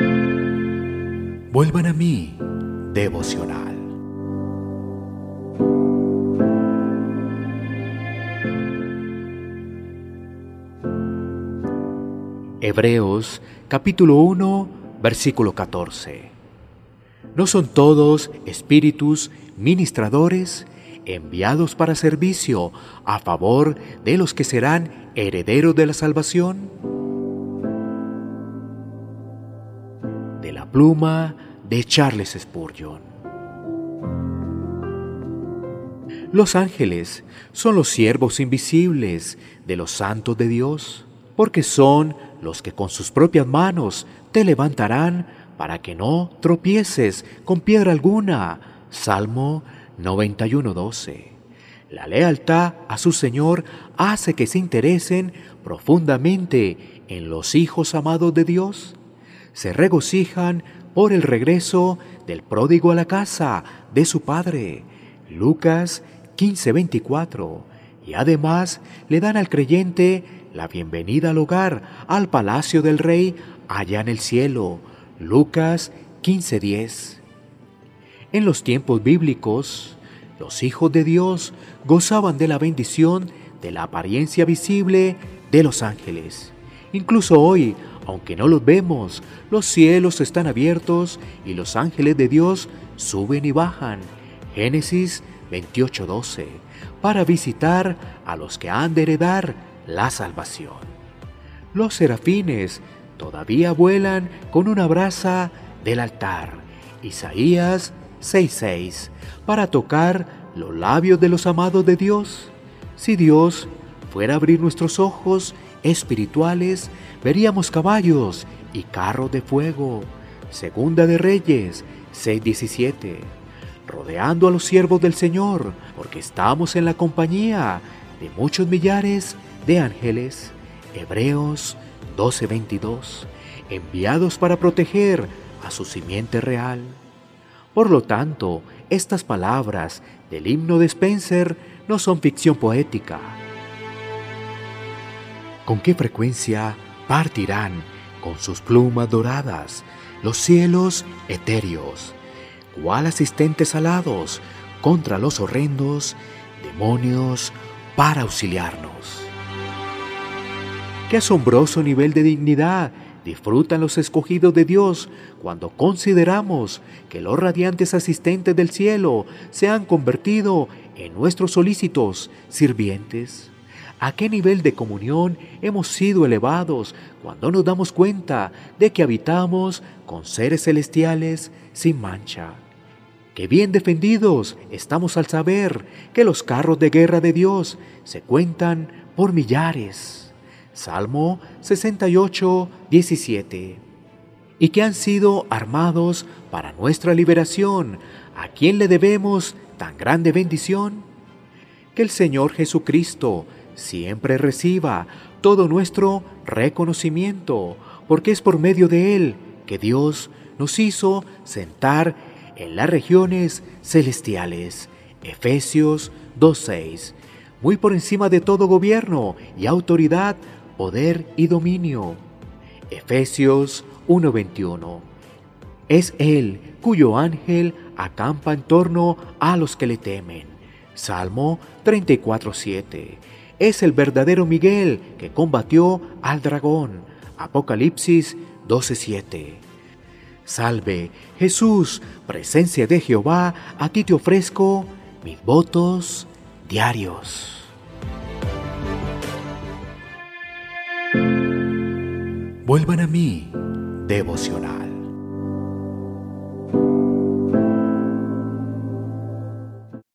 Vuelvan a mí, devocional. Hebreos capítulo 1, versículo 14. ¿No son todos espíritus ministradores enviados para servicio a favor de los que serán herederos de la salvación? Pluma de Charles Spurgeon. Los ángeles son los siervos invisibles de los santos de Dios, porque son los que con sus propias manos te levantarán para que no tropieces con piedra alguna. Salmo 91.12. La lealtad a su Señor hace que se interesen profundamente en los hijos amados de Dios. Se regocijan por el regreso del pródigo a la casa de su padre. Lucas 15:24. Y además le dan al creyente la bienvenida al hogar, al palacio del rey allá en el cielo. Lucas 15:10. En los tiempos bíblicos, los hijos de Dios gozaban de la bendición de la apariencia visible de los ángeles. Incluso hoy, aunque no los vemos, los cielos están abiertos y los ángeles de Dios suben y bajan. Génesis 28:12, para visitar a los que han de heredar la salvación. Los serafines todavía vuelan con una brasa del altar. Isaías 6:6, para tocar los labios de los amados de Dios. Si Dios fuera a abrir nuestros ojos espirituales, veríamos caballos y carros de fuego. Segunda de Reyes 6:17. Rodeando a los siervos del Señor, porque estamos en la compañía de muchos millares de ángeles. Hebreos 12:22. Enviados para proteger a su simiente real. Por lo tanto, estas palabras del himno de Spencer no son ficción poética. ¿Con qué frecuencia partirán con sus plumas doradas los cielos etéreos, cual asistentes alados contra los horrendos demonios para auxiliarnos? Qué asombroso nivel de dignidad disfrutan los escogidos de Dios cuando consideramos que los radiantes asistentes del cielo se han convertido en nuestros solícitos sirvientes. ¿A qué nivel de comunión hemos sido elevados cuando nos damos cuenta de que habitamos con seres celestiales sin mancha? Qué bien defendidos estamos al saber que los carros de guerra de Dios se cuentan por millares. Salmo 68, 17. Y que han sido armados para nuestra liberación. ¿A quién le debemos tan grande bendición? Que el Señor Jesucristo siempre reciba todo nuestro reconocimiento, porque es por medio de Él que Dios nos hizo sentar en las regiones celestiales. Efesios 2.6. Muy por encima de todo gobierno y autoridad, poder y dominio. Efesios 1.21. Es Él cuyo ángel acampa en torno a los que le temen. Salmo 34.7 es el verdadero Miguel que combatió al dragón. Apocalipsis 12:7. Salve, Jesús, presencia de Jehová, a ti te ofrezco mis votos diarios. Vuelvan a mí, devocional.